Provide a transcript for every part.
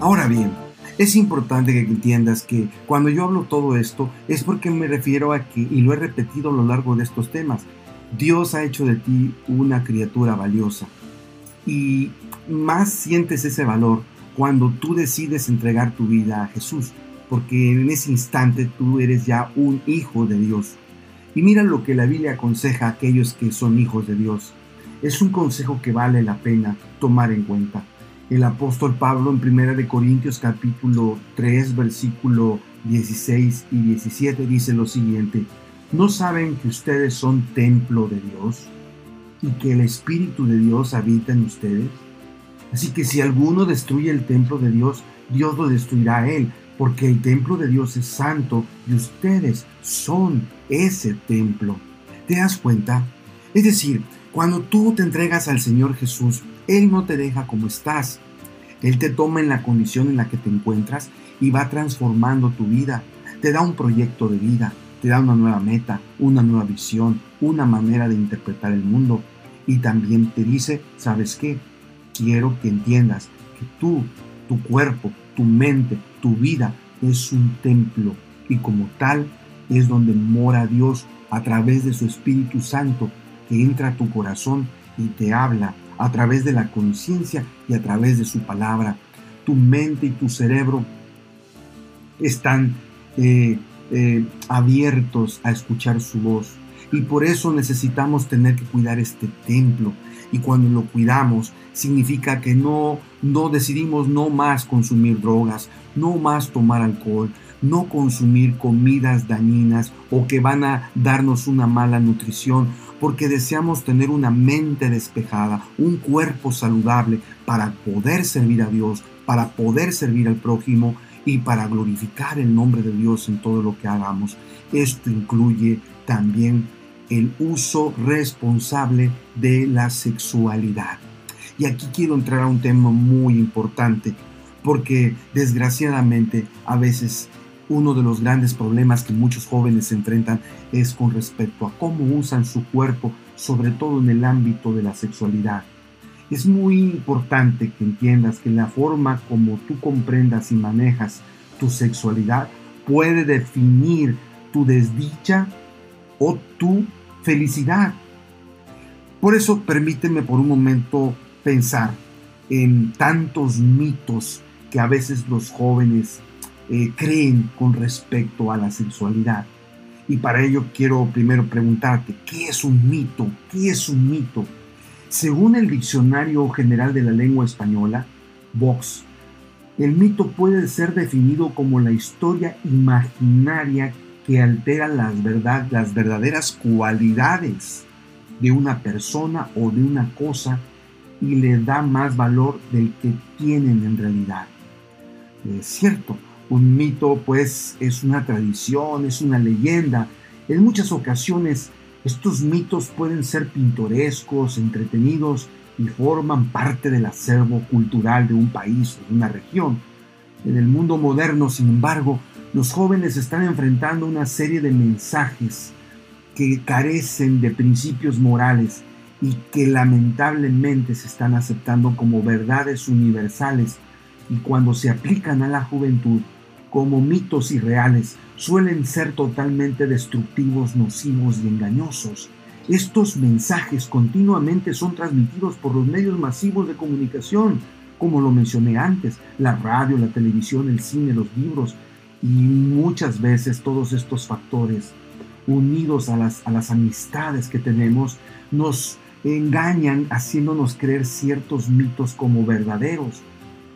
Ahora bien, es importante que entiendas que cuando yo hablo todo esto es porque me refiero a que, y lo he repetido a lo largo de estos temas, Dios ha hecho de ti una criatura valiosa. Y más sientes ese valor cuando tú decides entregar tu vida a Jesús, porque en ese instante tú eres ya un hijo de Dios. Y mira lo que la Biblia aconseja a aquellos que son hijos de Dios. Es un consejo que vale la pena tomar en cuenta. El apóstol Pablo en 1 Corintios capítulo 3 versículo 16 y 17 dice lo siguiente, ¿no saben que ustedes son templo de Dios y que el Espíritu de Dios habita en ustedes? Así que si alguno destruye el templo de Dios, Dios lo destruirá a él, porque el templo de Dios es santo y ustedes son ese templo. ¿Te das cuenta? Es decir, cuando tú te entregas al Señor Jesús, Él no te deja como estás. Él te toma en la condición en la que te encuentras y va transformando tu vida. Te da un proyecto de vida, te da una nueva meta, una nueva visión, una manera de interpretar el mundo. Y también te dice, ¿sabes qué? Quiero que entiendas que tú, tu cuerpo, tu mente, tu vida es un templo y como tal es donde mora Dios a través de su Espíritu Santo que entra a tu corazón y te habla a través de la conciencia y a través de su palabra. Tu mente y tu cerebro están eh, eh, abiertos a escuchar su voz. Y por eso necesitamos tener que cuidar este templo. Y cuando lo cuidamos, significa que no, no decidimos no más consumir drogas, no más tomar alcohol, no consumir comidas dañinas o que van a darnos una mala nutrición, porque deseamos tener una mente despejada, un cuerpo saludable para poder servir a Dios, para poder servir al prójimo y para glorificar el nombre de Dios en todo lo que hagamos. Esto incluye también el uso responsable de la sexualidad. Y aquí quiero entrar a un tema muy importante, porque desgraciadamente a veces uno de los grandes problemas que muchos jóvenes enfrentan es con respecto a cómo usan su cuerpo, sobre todo en el ámbito de la sexualidad. Es muy importante que entiendas que la forma como tú comprendas y manejas tu sexualidad puede definir tu desdicha o tu felicidad. Por eso permíteme por un momento pensar en tantos mitos que a veces los jóvenes eh, creen con respecto a la sexualidad. Y para ello quiero primero preguntarte, ¿qué es un mito? ¿Qué es un mito? Según el Diccionario General de la Lengua Española, Vox, el mito puede ser definido como la historia imaginaria que altera las, verdad, las verdaderas cualidades de una persona o de una cosa y le da más valor del que tienen en realidad. Es cierto, un mito pues es una tradición, es una leyenda. En muchas ocasiones estos mitos pueden ser pintorescos, entretenidos y forman parte del acervo cultural de un país o de una región. En el mundo moderno, sin embargo, los jóvenes están enfrentando una serie de mensajes que carecen de principios morales y que lamentablemente se están aceptando como verdades universales y cuando se aplican a la juventud como mitos irreales, suelen ser totalmente destructivos, nocivos y engañosos. Estos mensajes continuamente son transmitidos por los medios masivos de comunicación, como lo mencioné antes, la radio, la televisión, el cine, los libros, y muchas veces todos estos factores, unidos a las, a las amistades que tenemos, nos engañan haciéndonos creer ciertos mitos como verdaderos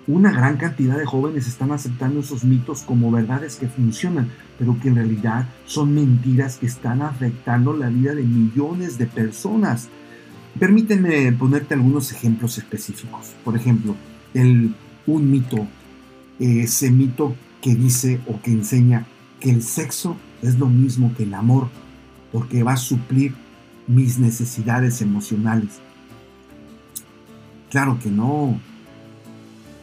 una gran cantidad de jóvenes están aceptando esos mitos como verdades que funcionan, pero que en realidad son mentiras que están afectando la vida de millones de personas. Permíteme ponerte algunos ejemplos específicos. Por ejemplo, el, un mito, ese mito que dice o que enseña que el sexo es lo mismo que el amor, porque va a suplir mis necesidades emocionales. Claro que no,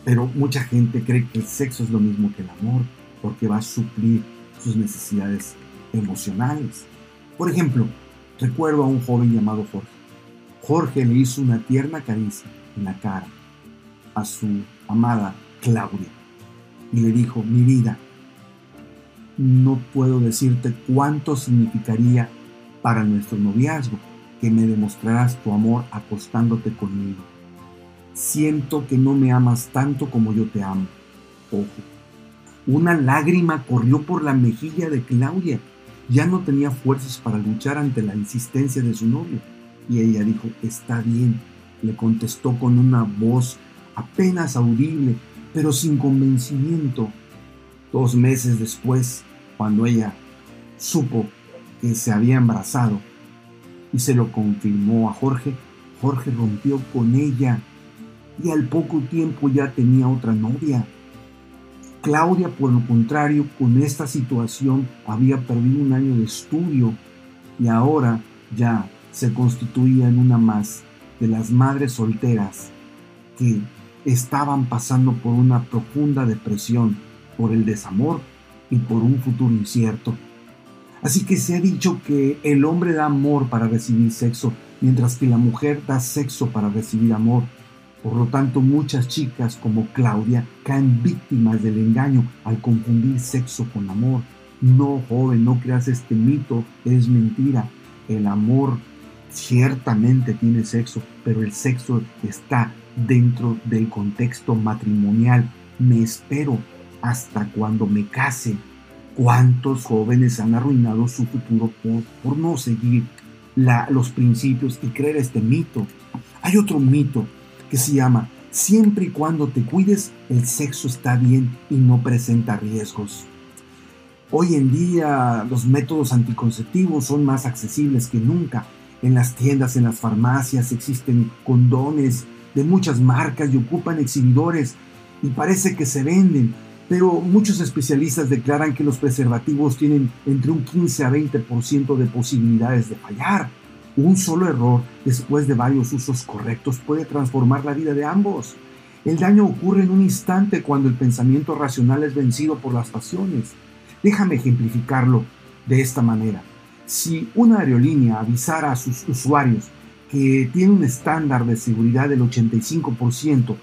pero mucha gente cree que el sexo es lo mismo que el amor porque va a suplir sus necesidades emocionales. Por ejemplo, recuerdo a un joven llamado Jorge. Jorge le hizo una tierna caricia en la cara a su amada Claudia. y le dijo, mi vida, no puedo decirte cuánto significaría para nuestro noviazgo que me demostraras tu amor acostándote conmigo. Siento que no me amas tanto como yo te amo. Ojo. Una lágrima corrió por la mejilla de Claudia. Ya no tenía fuerzas para luchar ante la insistencia de su novio. Y ella dijo, está bien. Le contestó con una voz apenas audible, pero sin convencimiento. Dos meses después, cuando ella supo que se había embarazado y se lo confirmó a Jorge, Jorge rompió con ella y al poco tiempo ya tenía otra novia. Claudia, por lo contrario, con esta situación había perdido un año de estudio y ahora ya se constituía en una más de las madres solteras que estaban pasando por una profunda depresión por el desamor y por un futuro incierto. Así que se ha dicho que el hombre da amor para recibir sexo, mientras que la mujer da sexo para recibir amor. Por lo tanto, muchas chicas como Claudia caen víctimas del engaño al confundir sexo con amor. No, joven, no creas este mito, es mentira. El amor ciertamente tiene sexo, pero el sexo está dentro del contexto matrimonial. Me espero hasta cuando me case. ¿Cuántos jóvenes han arruinado su futuro por, no seguir los principios y creer este mito? Hay otro mito que se llama, siempre y cuando te cuides, el sexo está bien y no presenta riesgos. Hoy en día los métodos anticonceptivos son más accesibles que nunca. En las tiendas, en las farmacias existen condones de muchas marcas y ocupan exhibidores y parece que se venden, pero muchos especialistas declaran que los preservativos tienen entre un 15 a 20% de posibilidades de fallar. Un solo error después de varios usos correctos puede transformar la vida de ambos. El daño ocurre en un instante cuando el pensamiento racional es vencido por las pasiones. Déjame ejemplificarlo de esta manera. Si una aerolínea avisara a sus usuarios que tiene un estándar de seguridad del 85%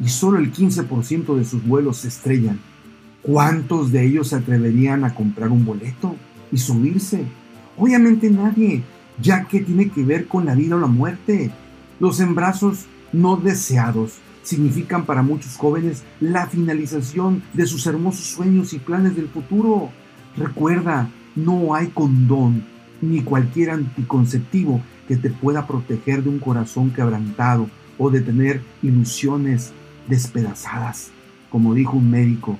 y solo el 15% de sus vuelos se estrellan, ¿Cuántos de ellos se atreverían a comprar un boleto y subirse? Obviamente nadie, ya que tiene que ver con la vida o la muerte. Los embarazos no deseados significan para muchos jóvenes la finalización de sus hermosos sueños y planes del futuro. Recuerda, no hay condón ni cualquier anticonceptivo que te pueda proteger de un corazón quebrantado o de tener ilusiones despedazadas. Como dijo un médico,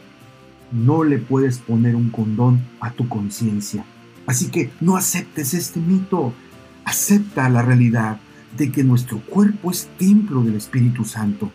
no le puedes poner un condón a tu conciencia. Así que no aceptes este mito. Acepta la realidad de que nuestro cuerpo es templo del Espíritu Santo